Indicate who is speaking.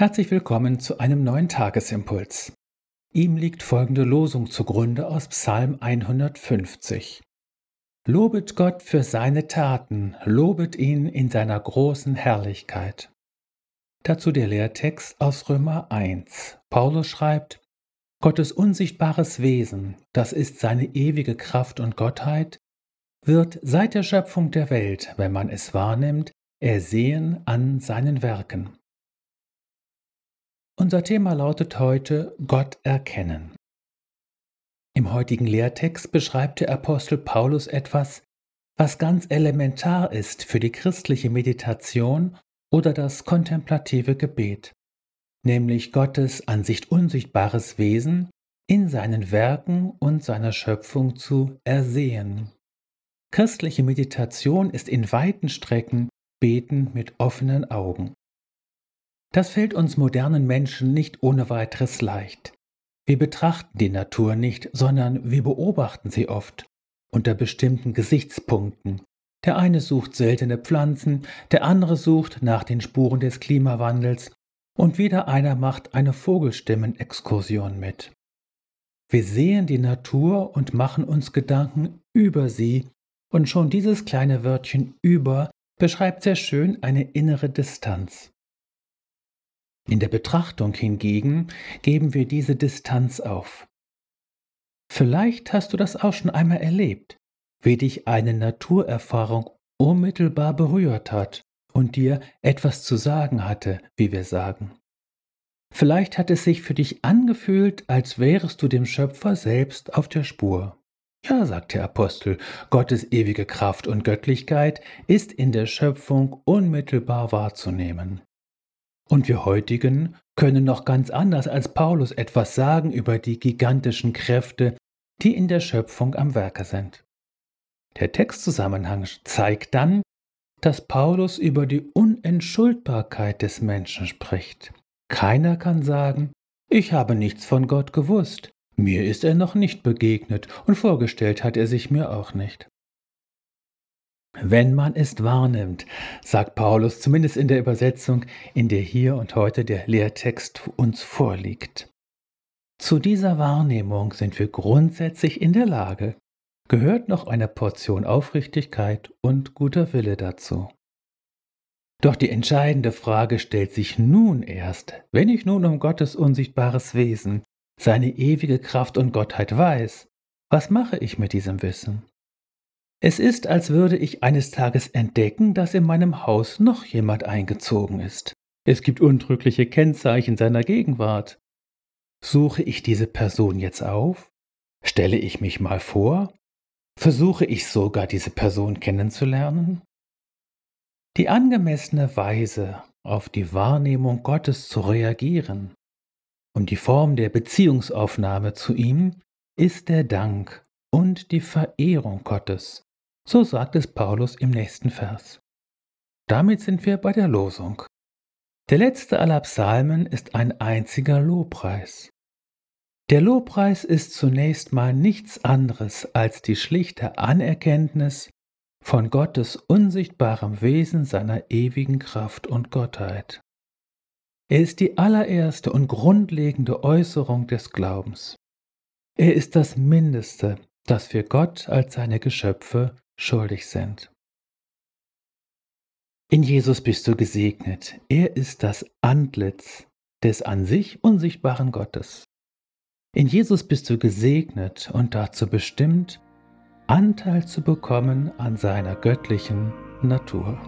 Speaker 1: Herzlich willkommen zu einem neuen Tagesimpuls. Ihm liegt folgende Losung zugrunde aus Psalm 150. Lobet Gott für seine Taten, lobet ihn in seiner großen Herrlichkeit. Dazu der Lehrtext aus Römer 1. Paulus schreibt, Gottes unsichtbares Wesen, das ist seine ewige Kraft und Gottheit, wird seit der Schöpfung der Welt, wenn man es wahrnimmt, ersehen an seinen Werken. Unser Thema lautet heute Gott erkennen. Im heutigen Lehrtext beschreibt der Apostel Paulus etwas, was ganz elementar ist für die christliche Meditation oder das kontemplative Gebet, nämlich Gottes an sich unsichtbares Wesen in seinen Werken und seiner Schöpfung zu ersehen. Christliche Meditation ist in weiten Strecken Beten mit offenen Augen. Das fällt uns modernen Menschen nicht ohne weiteres leicht. Wir betrachten die Natur nicht, sondern wir beobachten sie oft unter bestimmten Gesichtspunkten. Der eine sucht seltene Pflanzen, der andere sucht nach den Spuren des Klimawandels und wieder einer macht eine Vogelstimmenexkursion mit. Wir sehen die Natur und machen uns Gedanken über sie, und schon dieses kleine Wörtchen über beschreibt sehr schön eine innere Distanz. In der Betrachtung hingegen geben wir diese Distanz auf. Vielleicht hast du das auch schon einmal erlebt, wie dich eine Naturerfahrung unmittelbar berührt hat und dir etwas zu sagen hatte, wie wir sagen. Vielleicht hat es sich für dich angefühlt, als wärest du dem Schöpfer selbst auf der Spur. Ja, sagt der Apostel, Gottes ewige Kraft und Göttlichkeit ist in der Schöpfung unmittelbar wahrzunehmen. Und wir heutigen können noch ganz anders als Paulus etwas sagen über die gigantischen Kräfte, die in der Schöpfung am Werke sind. Der Textzusammenhang zeigt dann, dass Paulus über die Unentschuldbarkeit des Menschen spricht. Keiner kann sagen, ich habe nichts von Gott gewusst, mir ist er noch nicht begegnet und vorgestellt hat er sich mir auch nicht. Wenn man es wahrnimmt, sagt Paulus, zumindest in der Übersetzung, in der hier und heute der Lehrtext uns vorliegt. Zu dieser Wahrnehmung sind wir grundsätzlich in der Lage, gehört noch eine Portion Aufrichtigkeit und guter Wille dazu. Doch die entscheidende Frage stellt sich nun erst, wenn ich nun um Gottes unsichtbares Wesen, seine ewige Kraft und Gottheit weiß, was mache ich mit diesem Wissen? Es ist, als würde ich eines Tages entdecken, dass in meinem Haus noch jemand eingezogen ist. Es gibt untrügliche Kennzeichen seiner Gegenwart. Suche ich diese Person jetzt auf? Stelle ich mich mal vor? Versuche ich sogar, diese Person kennenzulernen? Die angemessene Weise, auf die Wahrnehmung Gottes zu reagieren und die Form der Beziehungsaufnahme zu ihm ist der Dank und die Verehrung Gottes, so sagt es Paulus im nächsten Vers. Damit sind wir bei der Losung. Der letzte aller Psalmen ist ein einziger Lobpreis. Der Lobpreis ist zunächst mal nichts anderes als die schlichte Anerkenntnis von Gottes unsichtbarem Wesen seiner ewigen Kraft und Gottheit. Er ist die allererste und grundlegende Äußerung des Glaubens. Er ist das Mindeste, das wir Gott als seine Geschöpfe schuldig sind. In Jesus bist du gesegnet. Er ist das Antlitz des an sich unsichtbaren Gottes. In Jesus bist du gesegnet und dazu bestimmt, Anteil zu bekommen an seiner göttlichen Natur.